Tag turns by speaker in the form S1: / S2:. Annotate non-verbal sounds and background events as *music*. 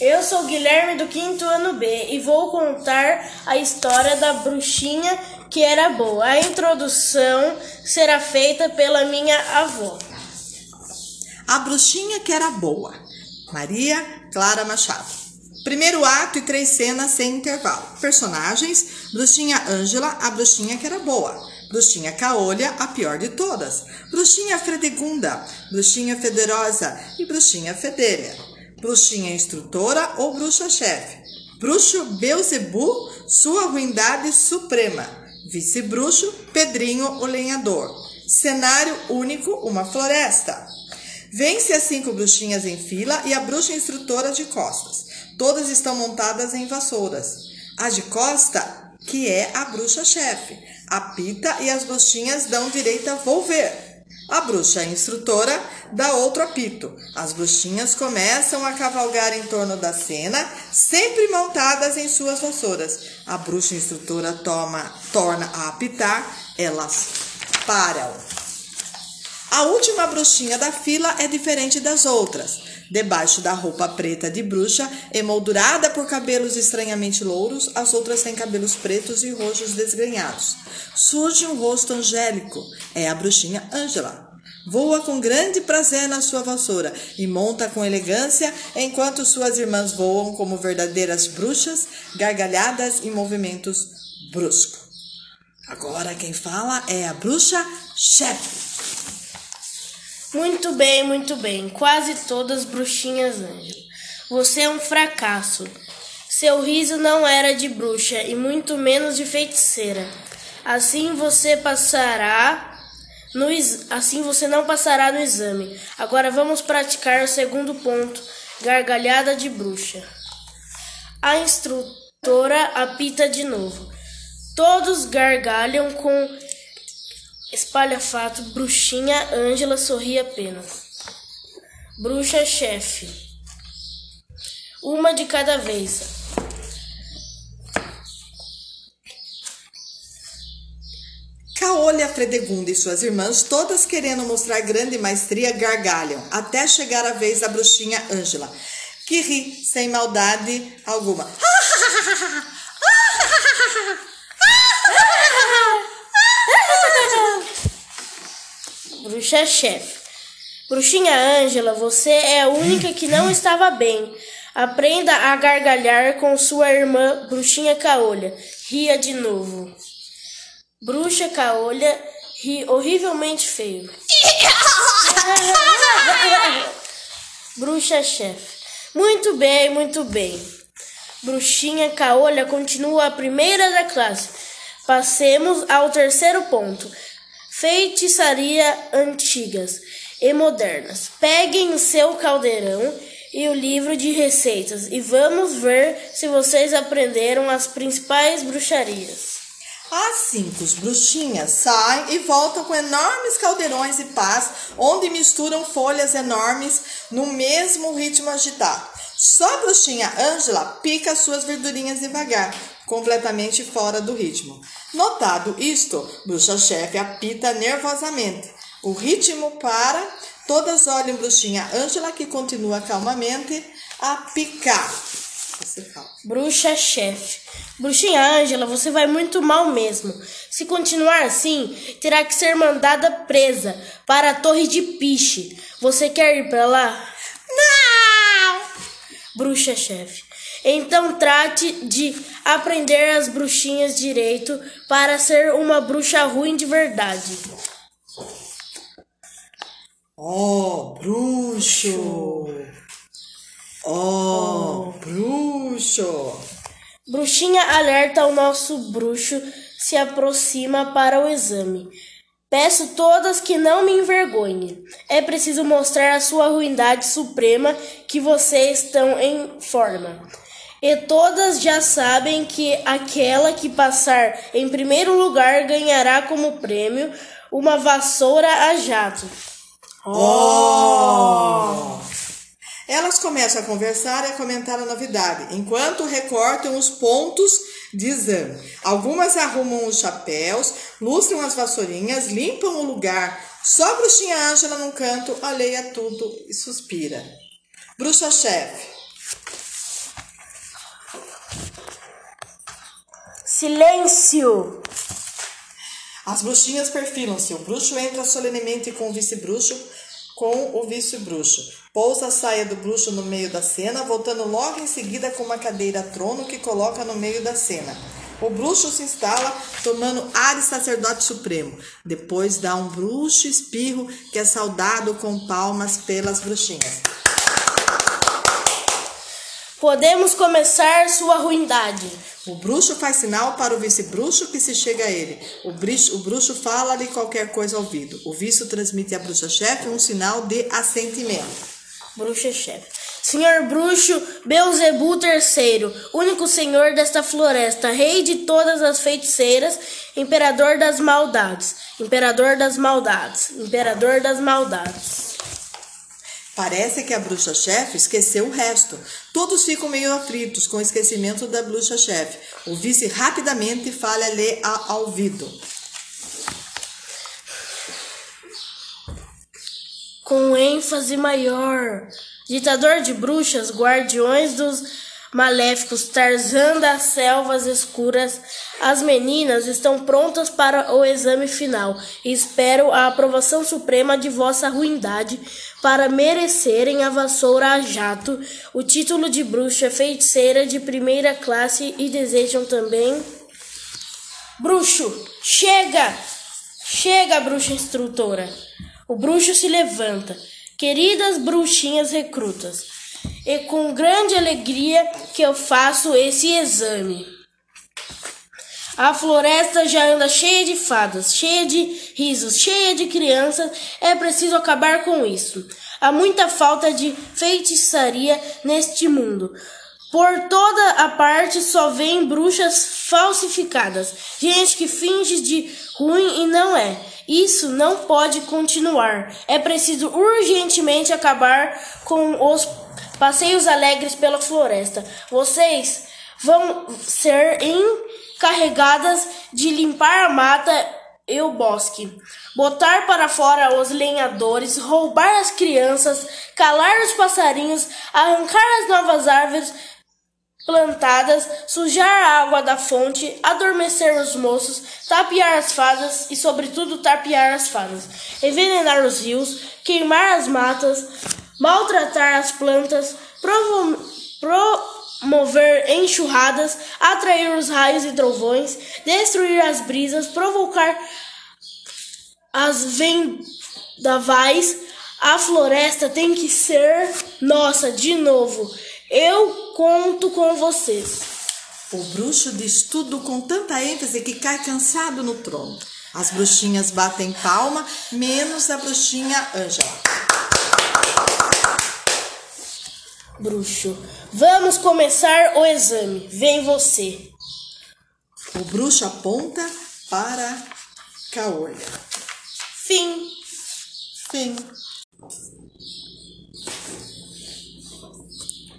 S1: Eu sou Guilherme do quinto ano B e vou contar a história da bruxinha que era boa. A introdução será feita pela minha avó.
S2: A bruxinha que era boa. Maria Clara Machado. Primeiro ato e três cenas sem intervalo. Personagens: Bruxinha Ângela, a bruxinha que era boa. Bruxinha Caolha, a pior de todas. Bruxinha Fredegunda, Bruxinha Federosa e Bruxinha Fedélia. Bruxinha Instrutora ou Bruxa-Chefe. Bruxo Beuzebu, sua ruindade suprema. Vice-bruxo, Pedrinho o Lenhador. Cenário único, uma floresta. Vence as cinco bruxinhas em fila e a bruxa instrutora de costas. Todas estão montadas em vassouras. A de costa, que é a bruxa-chefe, apita e as bruxinhas dão direito a volver. A bruxa instrutora dá outro apito. As bruxinhas começam a cavalgar em torno da cena, sempre montadas em suas vassouras. A bruxa instrutora toma, torna a apitar, elas param. A última bruxinha da fila é diferente das outras. Debaixo da roupa preta de bruxa, emoldurada por cabelos estranhamente louros, as outras têm cabelos pretos e roxos desgrenhados. Surge um rosto angélico. É a bruxinha Ângela. Voa com grande prazer na sua vassoura e monta com elegância, enquanto suas irmãs voam como verdadeiras bruxas, gargalhadas em movimentos bruscos. Agora quem fala é a bruxa chefe.
S1: Muito bem, muito bem. Quase todas bruxinhas Ângela. Você é um fracasso. Seu riso não era de bruxa e muito menos de feiticeira. Assim você passará no assim você não passará no exame. Agora vamos praticar o segundo ponto, gargalhada de bruxa. A instrutora apita de novo. Todos gargalham com Espalha-fato, bruxinha, Ângela sorri apenas. Bruxa-chefe. Uma de cada vez.
S2: Caolha Fredegunda e suas irmãs, todas querendo mostrar grande maestria, gargalham, até chegar a vez da bruxinha Ângela, que ri sem maldade alguma. *laughs*
S1: bruxa-chefe. Bruxinha Ângela, você é a única que não estava bem. Aprenda a gargalhar com sua irmã Bruxinha Caolha. Ria de novo. Bruxa Caolha ri horrivelmente feio. *laughs* Bruxa-chefe. Muito bem, muito bem. Bruxinha Caolha continua a primeira da classe. Passemos ao terceiro ponto feitiçaria antigas e modernas. Peguem o seu caldeirão e o livro de receitas e vamos ver se vocês aprenderam as principais bruxarias.
S2: As cinco bruxinhas saem e voltam com enormes caldeirões e pás, onde misturam folhas enormes no mesmo ritmo agitado. Só a bruxinha Ângela pica suas verdurinhas devagar, completamente fora do ritmo. Notado isto, bruxa-chefe apita nervosamente. O ritmo para, todas olham bruxinha Ângela, que continua calmamente a picar.
S1: Bruxa-chefe. Bruxinha Ângela, você vai muito mal mesmo. Se continuar assim, terá que ser mandada presa para a Torre de Piche. Você quer ir para lá? bruxa-chefe. Então trate de aprender as bruxinhas direito para ser uma bruxa ruim de verdade.
S2: Oh, bruxo! Oh, bruxo!
S1: Bruxinha alerta o nosso bruxo se aproxima para o exame. Peço todas que não me envergonhem. É preciso mostrar a sua ruindade suprema que vocês estão em forma. E todas já sabem que aquela que passar em primeiro lugar ganhará como prêmio uma vassoura a jato.
S2: Oh! Elas começam a conversar e a comentar a novidade, enquanto recortam os pontos de exame. Algumas arrumam os chapéus, lustram as vassourinhas, limpam o lugar. Só a bruxinha Ângela num canto, alheia tudo e suspira. Bruxa-chefe.
S1: Silêncio!
S2: As bruxinhas perfilam-se. O bruxo entra solenemente com o vice-bruxo, com o vice-bruxo. Pousa a saia do bruxo no meio da cena, voltando logo em seguida com uma cadeira trono que coloca no meio da cena. O bruxo se instala, tomando ar de sacerdote supremo. Depois dá um bruxo espirro que é saudado com palmas pelas bruxinhas.
S1: Podemos começar sua ruindade.
S2: O bruxo faz sinal para o vice-bruxo que se chega a ele. O bruxo, o bruxo fala-lhe qualquer coisa ao ouvido. O vice transmite à bruxa-chefe um sinal de assentimento.
S1: Bruxa-chefe. Senhor bruxo Beuzebu III, único senhor desta floresta, rei de todas as feiticeiras, imperador das maldades, imperador das maldades, imperador das maldades.
S2: Parece que a bruxa-chefe esqueceu o resto. Todos ficam meio aflitos com o esquecimento da bruxa-chefe. O vice rapidamente fala-lhe ao ouvido.
S1: Com ênfase maior. Ditador de bruxas, guardiões dos maléficos, Tarzan das selvas escuras, as meninas estão prontas para o exame final e espero a aprovação suprema de vossa ruindade para merecerem a vassoura a jato, o título de bruxa feiticeira de primeira classe e desejam também. Bruxo, chega! Chega, bruxa instrutora! O bruxo se levanta. Queridas bruxinhas recrutas, e com grande alegria que eu faço esse exame. A floresta já anda cheia de fadas, cheia de risos, cheia de crianças. É preciso acabar com isso. Há muita falta de feitiçaria neste mundo. Por toda a parte só vem bruxas falsificadas, gente que finge de ruim e não é. Isso não pode continuar. É preciso urgentemente acabar com os passeios alegres pela floresta. Vocês vão ser encarregadas de limpar a mata e o bosque, botar para fora os lenhadores, roubar as crianças, calar os passarinhos, arrancar as novas árvores plantadas, sujar a água da fonte, adormecer os moços, tapear as fadas e, sobretudo, tapear as fadas, envenenar os rios, queimar as matas, maltratar as plantas, promover enxurradas, atrair os raios e trovões, destruir as brisas, provocar as vendavais. A floresta tem que ser nossa de novo. Eu conto com vocês.
S2: O bruxo diz tudo com tanta ênfase que cai cansado no trono. As bruxinhas batem palma, menos a bruxinha Ângela.
S1: Bruxo, vamos começar o exame. Vem você.
S2: O bruxo aponta para Caolha.
S1: Fim.
S2: Fim.